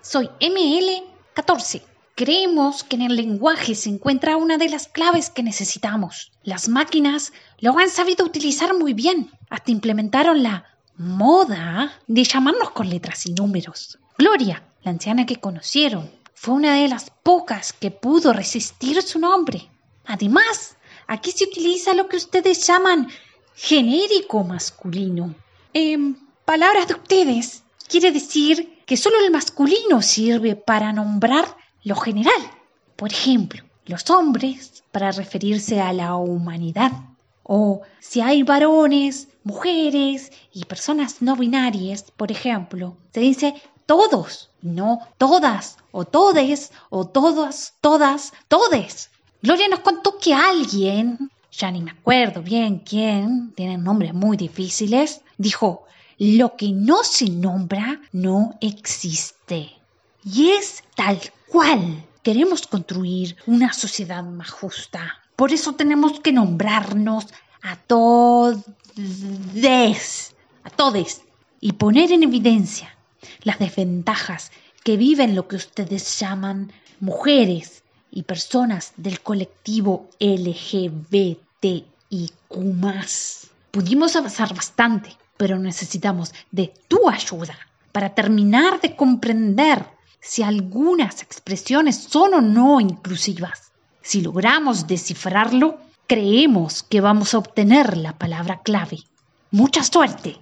soy ML14. Creemos que en el lenguaje se encuentra una de las claves que necesitamos. Las máquinas lo han sabido utilizar muy bien. Hasta implementaron la moda de llamarnos con letras y números. Gloria, la anciana que conocieron, fue una de las pocas que pudo resistir su nombre. Además, aquí se utiliza lo que ustedes llaman genérico masculino. En palabras de ustedes, quiere decir que solo el masculino sirve para nombrar lo general. Por ejemplo, los hombres para referirse a la humanidad. O si hay varones, mujeres y personas no binarias, por ejemplo, se dice todos, no todas, o todes, o todas, todas, todes. Gloria nos contó que alguien, ya ni me acuerdo bien quién, tienen nombres muy difíciles, dijo, lo que no se nombra no existe. Y es tal cual. Queremos construir una sociedad más justa. Por eso tenemos que nombrarnos a todos, a y poner en evidencia las desventajas que viven lo que ustedes llaman mujeres y personas del colectivo LGBTIQ. Pudimos avanzar bastante, pero necesitamos de tu ayuda para terminar de comprender si algunas expresiones son o no inclusivas. Si logramos descifrarlo, creemos que vamos a obtener la palabra clave. Mucha suerte.